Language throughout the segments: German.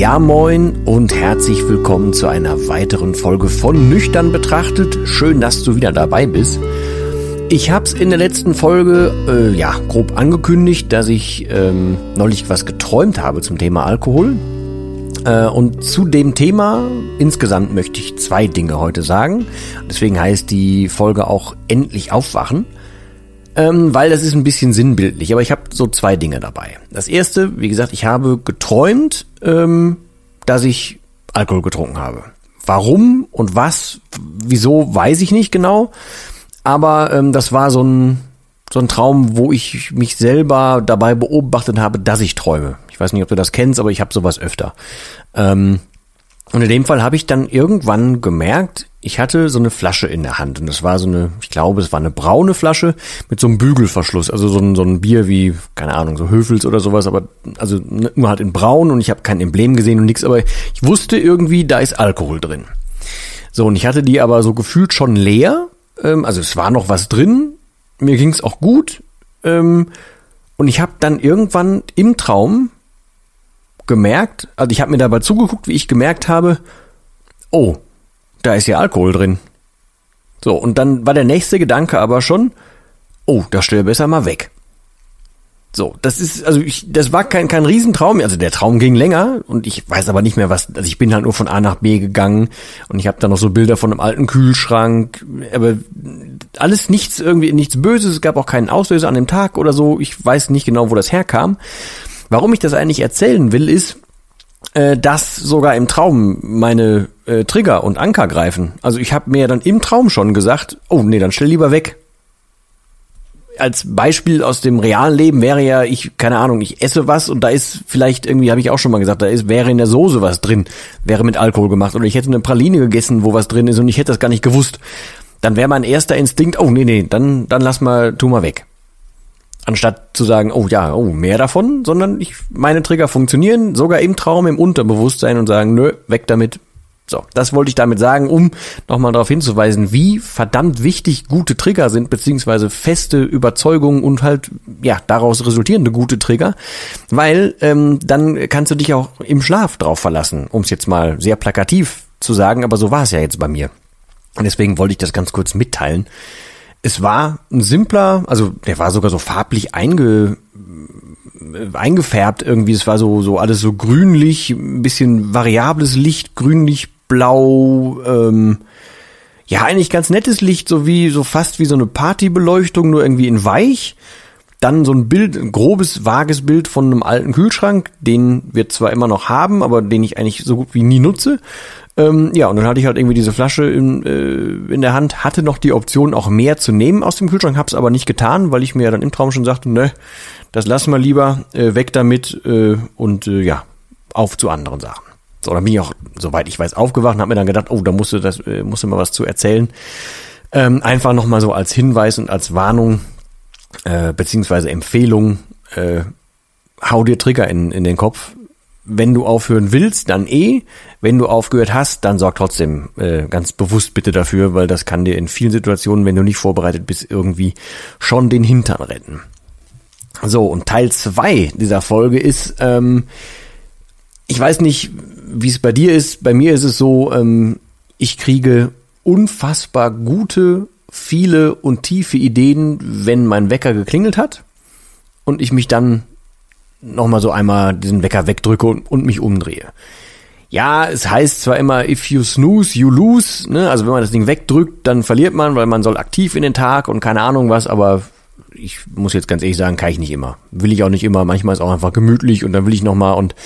Ja moin und herzlich willkommen zu einer weiteren Folge von Nüchtern betrachtet. Schön, dass du wieder dabei bist. Ich habe es in der letzten Folge äh, ja grob angekündigt, dass ich ähm, neulich was geträumt habe zum Thema Alkohol. Äh, und zu dem Thema insgesamt möchte ich zwei Dinge heute sagen. Deswegen heißt die Folge auch endlich aufwachen ähm, weil das ist ein bisschen sinnbildlich. Aber ich habe so zwei Dinge dabei. Das erste, wie gesagt, ich habe geträumt, ähm, dass ich Alkohol getrunken habe. Warum und was, wieso, weiß ich nicht genau. Aber ähm, das war so ein, so ein Traum, wo ich mich selber dabei beobachtet habe, dass ich träume. Ich weiß nicht, ob du das kennst, aber ich habe sowas öfter. Ähm, und in dem Fall habe ich dann irgendwann gemerkt, ich hatte so eine Flasche in der Hand. Und das war so eine, ich glaube, es war eine braune Flasche mit so einem Bügelverschluss, also so ein, so ein Bier wie, keine Ahnung, so Höfels oder sowas, aber also nur halt in braun und ich habe kein Emblem gesehen und nichts, aber ich wusste irgendwie, da ist Alkohol drin. So, und ich hatte die aber so gefühlt schon leer, ähm, also es war noch was drin, mir ging's auch gut. Ähm, und ich habe dann irgendwann im Traum gemerkt, also ich habe mir dabei zugeguckt, wie ich gemerkt habe, oh, da ist ja Alkohol drin. So, und dann war der nächste Gedanke aber schon, oh, das stell besser mal weg. So, das ist, also ich, das war kein, kein Riesentraum, also der Traum ging länger und ich weiß aber nicht mehr was, also ich bin halt nur von A nach B gegangen und ich habe da noch so Bilder von einem alten Kühlschrank, aber alles nichts irgendwie, nichts Böses, es gab auch keinen Auslöser an dem Tag oder so, ich weiß nicht genau, wo das herkam. Warum ich das eigentlich erzählen will, ist, äh, dass sogar im Traum meine äh, Trigger und Anker greifen. Also ich habe mir dann im Traum schon gesagt, oh nee, dann stell lieber weg. Als Beispiel aus dem realen Leben wäre ja, ich, keine Ahnung, ich esse was und da ist vielleicht irgendwie, habe ich auch schon mal gesagt, da ist, wäre in der Soße was drin, wäre mit Alkohol gemacht. Oder ich hätte eine Praline gegessen, wo was drin ist und ich hätte das gar nicht gewusst. Dann wäre mein erster Instinkt, oh nee, nee, dann, dann lass mal, tu mal weg. Anstatt zu sagen, oh ja, oh, mehr davon, sondern ich, meine Trigger funktionieren sogar im Traum, im Unterbewusstsein und sagen, nö, weg damit. So, das wollte ich damit sagen, um nochmal darauf hinzuweisen, wie verdammt wichtig gute Trigger sind, beziehungsweise feste Überzeugungen und halt, ja, daraus resultierende gute Trigger, weil ähm, dann kannst du dich auch im Schlaf drauf verlassen, um es jetzt mal sehr plakativ zu sagen, aber so war es ja jetzt bei mir. Und deswegen wollte ich das ganz kurz mitteilen. Es war ein simpler, also der war sogar so farblich einge, eingefärbt irgendwie. Es war so, so alles so grünlich, ein bisschen variables Licht, grünlich, blau, ähm, ja, eigentlich ganz nettes Licht, so wie, so fast wie so eine Partybeleuchtung, nur irgendwie in weich. Dann so ein Bild, ein grobes, vages Bild von einem alten Kühlschrank, den wir zwar immer noch haben, aber den ich eigentlich so gut wie nie nutze. Ähm, ja, und dann hatte ich halt irgendwie diese Flasche in, äh, in der Hand, hatte noch die Option, auch mehr zu nehmen aus dem Kühlschrank, hab's aber nicht getan, weil ich mir ja dann im Traum schon sagte, ne, das lassen wir lieber, äh, weg damit äh, und äh, ja, auf zu anderen Sachen. So, dann bin ich auch, soweit ich weiß, aufgewacht und habe mir dann gedacht, oh, da musst du das, äh, musst du mal was zu erzählen. Ähm, einfach nochmal so als Hinweis und als Warnung, äh, beziehungsweise Empfehlung, äh, hau dir Trigger in, in den Kopf, wenn du aufhören willst, dann eh. Wenn du aufgehört hast, dann sorg trotzdem äh, ganz bewusst bitte dafür, weil das kann dir in vielen Situationen, wenn du nicht vorbereitet bist, irgendwie schon den Hintern retten. So, und Teil zwei dieser Folge ist, ähm, ich weiß nicht, wie es bei dir ist. Bei mir ist es so, ähm, ich kriege unfassbar gute, viele und tiefe Ideen, wenn mein Wecker geklingelt hat und ich mich dann nochmal so einmal diesen Wecker wegdrücke und, und mich umdrehe. ja, es heißt zwar immer, if you snooze, you lose, ne? Also wenn man das Ding wegdrückt, dann verliert man, weil man soll aktiv in den Tag und keine Ahnung was, aber ich muss jetzt ganz ehrlich sagen, kann ich nicht immer. Will ich auch nicht immer. Manchmal ist auch einfach gemütlich und dann will ich noch mal und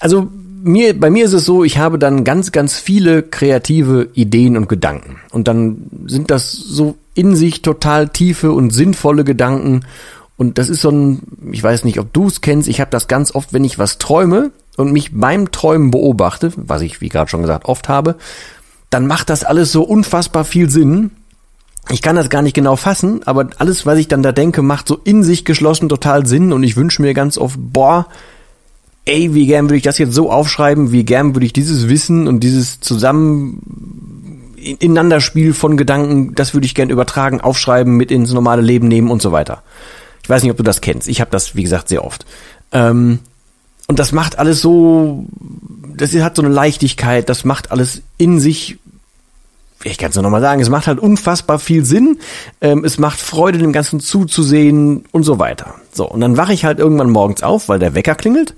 also mir, bei mir ist es so, ich habe dann ganz, ganz viele kreative Ideen und Gedanken. Und dann sind das so in sich total tiefe und sinnvolle Gedanken. Und das ist so ein, ich weiß nicht, ob du es kennst, ich habe das ganz oft, wenn ich was träume und mich beim Träumen beobachte, was ich, wie gerade schon gesagt, oft habe, dann macht das alles so unfassbar viel Sinn. Ich kann das gar nicht genau fassen, aber alles, was ich dann da denke, macht so in sich geschlossen total Sinn und ich wünsche mir ganz oft, boah, ey, wie gern würde ich das jetzt so aufschreiben, wie gern würde ich dieses Wissen und dieses zusammen Ineinanderspiel von Gedanken, das würde ich gern übertragen, aufschreiben, mit ins normale Leben nehmen und so weiter. Ich weiß nicht, ob du das kennst. Ich habe das, wie gesagt, sehr oft. Ähm, und das macht alles so, das hat so eine Leichtigkeit, das macht alles in sich ich kann es nur nochmal sagen, es macht halt unfassbar viel Sinn, ähm, es macht Freude, dem Ganzen zuzusehen und so weiter. So, und dann wache ich halt irgendwann morgens auf, weil der Wecker klingelt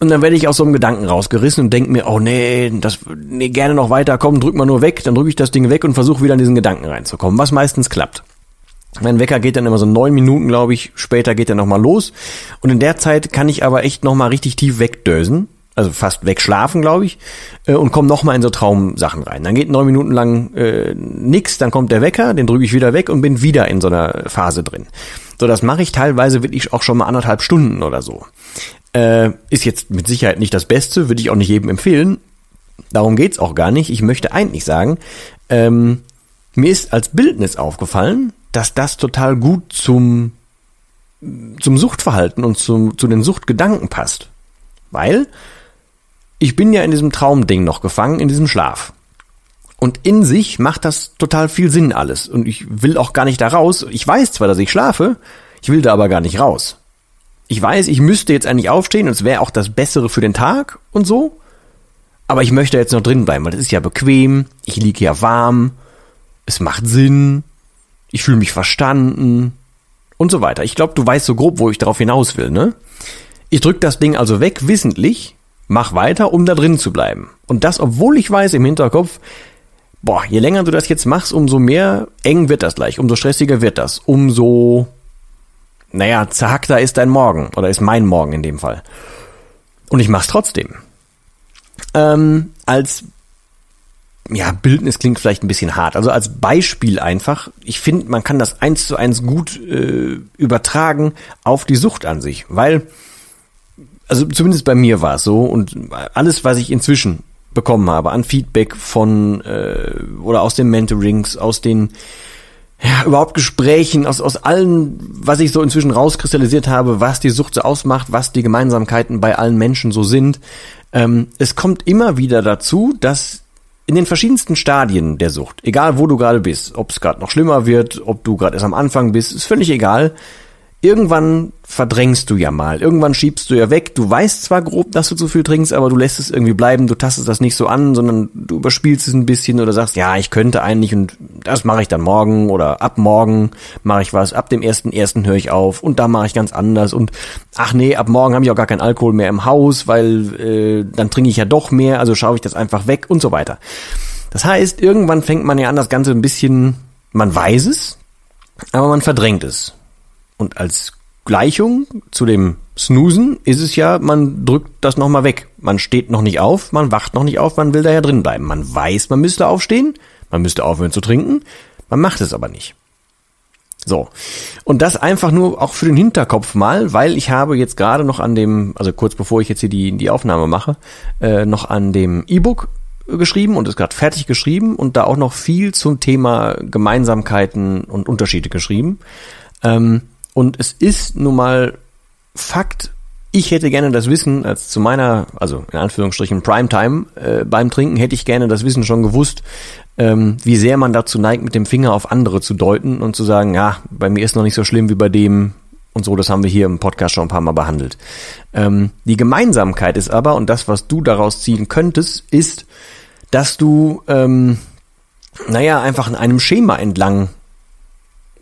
und dann werde ich aus so einem Gedanken rausgerissen und denke mir, oh nee, das, nee, gerne noch weiter, komm, drück mal nur weg. Dann drücke ich das Ding weg und versuche wieder in diesen Gedanken reinzukommen, was meistens klappt. Mein Wecker geht dann immer so neun Minuten, glaube ich, später geht er nochmal los. Und in der Zeit kann ich aber echt nochmal richtig tief wegdösen, also fast wegschlafen, glaube ich, äh, und komme nochmal in so Traumsachen rein. Dann geht neun Minuten lang äh, nix, dann kommt der Wecker, den drücke ich wieder weg und bin wieder in so einer Phase drin. So, das mache ich teilweise wirklich auch schon mal anderthalb Stunden oder so. Äh, ist jetzt mit Sicherheit nicht das Beste, würde ich auch nicht jedem empfehlen. Darum geht's auch gar nicht. Ich möchte eigentlich sagen, ähm, mir ist als Bildnis aufgefallen, dass das total gut zum, zum Suchtverhalten und zum, zu den Suchtgedanken passt. Weil ich bin ja in diesem Traumding noch gefangen, in diesem Schlaf. Und in sich macht das total viel Sinn alles. Und ich will auch gar nicht da raus. Ich weiß zwar, dass ich schlafe, ich will da aber gar nicht raus ich weiß, ich müsste jetzt eigentlich aufstehen und es wäre auch das Bessere für den Tag und so. Aber ich möchte jetzt noch drin bleiben, weil das ist ja bequem, ich liege ja warm, es macht Sinn, ich fühle mich verstanden und so weiter. Ich glaube, du weißt so grob, wo ich darauf hinaus will, ne? Ich drück das Ding also weg, wissentlich, mach weiter, um da drin zu bleiben. Und das, obwohl ich weiß im Hinterkopf, boah, je länger du das jetzt machst, umso mehr eng wird das gleich, umso stressiger wird das, umso naja, zerhackter ist dein Morgen oder ist mein Morgen in dem Fall. Und ich mach's trotzdem. Ähm, als ja, Bildnis klingt vielleicht ein bisschen hart. Also als Beispiel einfach, ich finde, man kann das eins zu eins gut äh, übertragen auf die Sucht an sich, weil, also zumindest bei mir war es so und alles, was ich inzwischen bekommen habe an Feedback von äh, oder aus den Mentorings, aus den ja, überhaupt Gesprächen aus, aus allen, was ich so inzwischen rauskristallisiert habe, was die Sucht so ausmacht, was die Gemeinsamkeiten bei allen Menschen so sind. Ähm, es kommt immer wieder dazu, dass in den verschiedensten Stadien der Sucht, egal wo du gerade bist, ob es gerade noch schlimmer wird, ob du gerade erst am Anfang bist, ist völlig egal, irgendwann verdrängst du ja mal. Irgendwann schiebst du ja weg. Du weißt zwar grob, dass du zu viel trinkst, aber du lässt es irgendwie bleiben. Du tastest das nicht so an, sondern du überspielst es ein bisschen oder sagst, ja, ich könnte eigentlich und das mache ich dann morgen oder ab morgen mache ich was. Ab dem ersten ersten höre ich auf und da mache ich ganz anders und ach nee, ab morgen habe ich auch gar keinen Alkohol mehr im Haus, weil äh, dann trinke ich ja doch mehr, also schaue ich das einfach weg und so weiter. Das heißt, irgendwann fängt man ja an, das Ganze ein bisschen, man weiß es, aber man verdrängt es. Und als Gleichung zu dem Snoosen ist es ja, man drückt das nochmal weg. Man steht noch nicht auf, man wacht noch nicht auf, man will da ja drin bleiben. Man weiß, man müsste aufstehen, man müsste aufhören zu trinken, man macht es aber nicht. So. Und das einfach nur auch für den Hinterkopf mal, weil ich habe jetzt gerade noch an dem, also kurz bevor ich jetzt hier die, die Aufnahme mache, äh, noch an dem E-Book geschrieben und ist gerade fertig geschrieben und da auch noch viel zum Thema Gemeinsamkeiten und Unterschiede geschrieben. Ähm, und es ist nun mal Fakt, ich hätte gerne das Wissen, als zu meiner, also in Anführungsstrichen Primetime äh, beim Trinken, hätte ich gerne das Wissen schon gewusst, ähm, wie sehr man dazu neigt, mit dem Finger auf andere zu deuten und zu sagen, ja, bei mir ist noch nicht so schlimm wie bei dem und so, das haben wir hier im Podcast schon ein paar Mal behandelt. Ähm, die Gemeinsamkeit ist aber, und das, was du daraus ziehen könntest, ist, dass du, ähm, naja, einfach in einem Schema entlang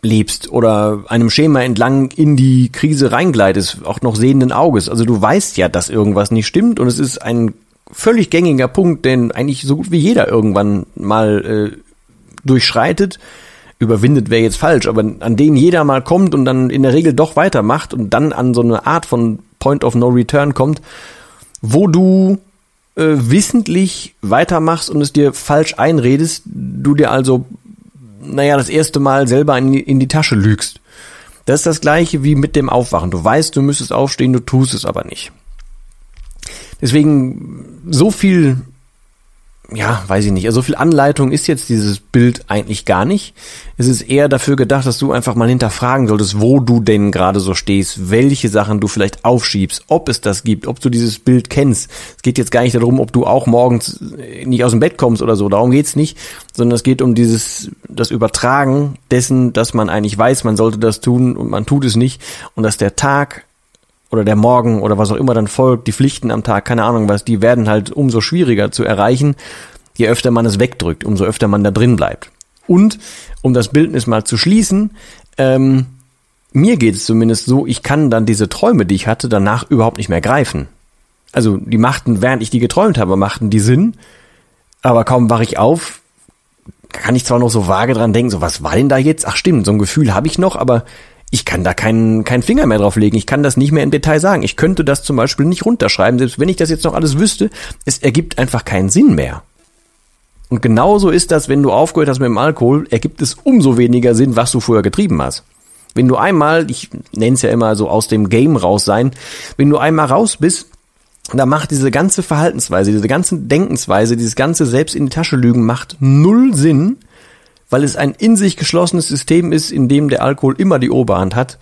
lebst oder einem Schema entlang in die Krise reingleitest, auch noch sehenden Auges. Also du weißt ja, dass irgendwas nicht stimmt und es ist ein völlig gängiger Punkt, den eigentlich so gut wie jeder irgendwann mal äh, durchschreitet. Überwindet wäre jetzt falsch, aber an den jeder mal kommt und dann in der Regel doch weitermacht und dann an so eine Art von Point of No Return kommt, wo du äh, wissentlich weitermachst und es dir falsch einredest, du dir also, naja, das erste Mal selber in die, in die Tasche lügst. Das ist das gleiche wie mit dem Aufwachen. Du weißt, du müsstest aufstehen, du tust es aber nicht. Deswegen so viel ja, weiß ich nicht. Also so viel Anleitung ist jetzt dieses Bild eigentlich gar nicht. Es ist eher dafür gedacht, dass du einfach mal hinterfragen solltest, wo du denn gerade so stehst, welche Sachen du vielleicht aufschiebst, ob es das gibt, ob du dieses Bild kennst. Es geht jetzt gar nicht darum, ob du auch morgens nicht aus dem Bett kommst oder so. Darum geht's nicht, sondern es geht um dieses, das Übertragen dessen, dass man eigentlich weiß, man sollte das tun und man tut es nicht und dass der Tag oder der Morgen oder was auch immer dann folgt, die Pflichten am Tag, keine Ahnung was, die werden halt umso schwieriger zu erreichen, je öfter man es wegdrückt, umso öfter man da drin bleibt. Und um das Bildnis mal zu schließen, ähm, mir geht es zumindest so, ich kann dann diese Träume, die ich hatte, danach überhaupt nicht mehr greifen. Also die machten, während ich die geträumt habe, machten die Sinn, aber kaum wache ich auf, kann ich zwar noch so vage dran denken, so was war denn da jetzt? Ach stimmt, so ein Gefühl habe ich noch, aber ich kann da keinen, keinen Finger mehr drauf legen. Ich kann das nicht mehr im Detail sagen. Ich könnte das zum Beispiel nicht runterschreiben, selbst wenn ich das jetzt noch alles wüsste. Es ergibt einfach keinen Sinn mehr. Und genauso ist das, wenn du aufgehört hast mit dem Alkohol, ergibt es umso weniger Sinn, was du vorher getrieben hast. Wenn du einmal, ich nenne es ja immer so aus dem Game raus sein, wenn du einmal raus bist, dann macht diese ganze Verhaltensweise, diese ganze Denkensweise, dieses ganze selbst in die Tasche lügen macht null Sinn, weil es ein in sich geschlossenes System ist, in dem der Alkohol immer die Oberhand hat.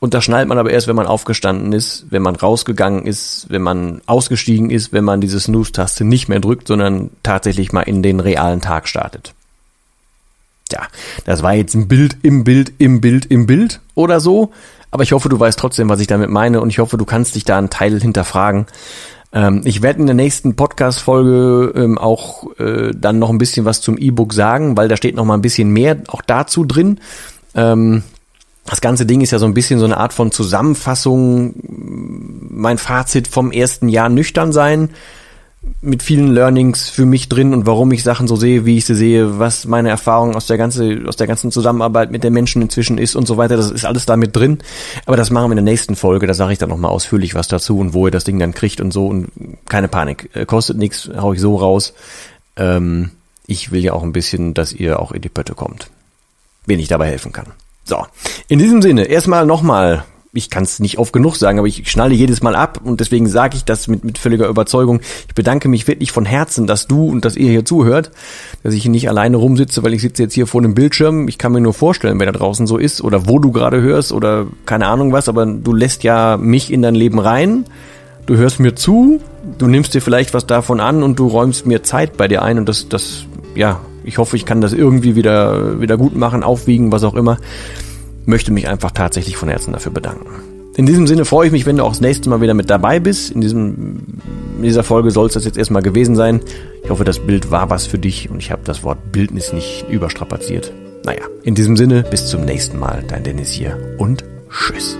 Und das schnallt man aber erst, wenn man aufgestanden ist, wenn man rausgegangen ist, wenn man ausgestiegen ist, wenn man diese Snooze-Taste nicht mehr drückt, sondern tatsächlich mal in den realen Tag startet. Ja, das war jetzt ein Bild im Bild im Bild im Bild oder so. Aber ich hoffe, du weißt trotzdem, was ich damit meine und ich hoffe, du kannst dich da einen Teil hinterfragen. Ähm, ich werde in der nächsten Podcast-Folge ähm, auch äh, dann noch ein bisschen was zum E-Book sagen, weil da steht noch mal ein bisschen mehr auch dazu drin. Ähm, das ganze Ding ist ja so ein bisschen so eine Art von Zusammenfassung, mein Fazit vom ersten Jahr nüchtern sein mit vielen Learnings für mich drin und warum ich Sachen so sehe, wie ich sie sehe, was meine Erfahrung aus der ganze, aus der ganzen Zusammenarbeit mit den Menschen inzwischen ist und so weiter. Das ist alles da mit drin. Aber das machen wir in der nächsten Folge. Da sage ich dann nochmal ausführlich was dazu und wo ihr das Ding dann kriegt und so. Und keine Panik. Äh, kostet nichts, hau ich so raus. Ähm, ich will ja auch ein bisschen, dass ihr auch in die Pötte kommt. Wenn ich dabei helfen kann. So. In diesem Sinne, erstmal nochmal ich kann es nicht oft genug sagen, aber ich schnalle jedes Mal ab und deswegen sage ich das mit, mit völliger Überzeugung. Ich bedanke mich wirklich von Herzen, dass du und dass ihr hier zuhört, dass ich hier nicht alleine rumsitze, weil ich sitze jetzt hier vor einem Bildschirm. Ich kann mir nur vorstellen, wer da draußen so ist oder wo du gerade hörst oder keine Ahnung was, aber du lässt ja mich in dein Leben rein. Du hörst mir zu, du nimmst dir vielleicht was davon an und du räumst mir Zeit bei dir ein und das, das, ja, ich hoffe, ich kann das irgendwie wieder, wieder gut machen, aufwiegen, was auch immer möchte mich einfach tatsächlich von Herzen dafür bedanken. In diesem Sinne freue ich mich, wenn du auch das nächste Mal wieder mit dabei bist. In, diesem, in dieser Folge soll es das jetzt erstmal gewesen sein. Ich hoffe, das Bild war was für dich und ich habe das Wort Bildnis nicht überstrapaziert. Naja, in diesem Sinne, bis zum nächsten Mal. Dein Dennis hier und tschüss.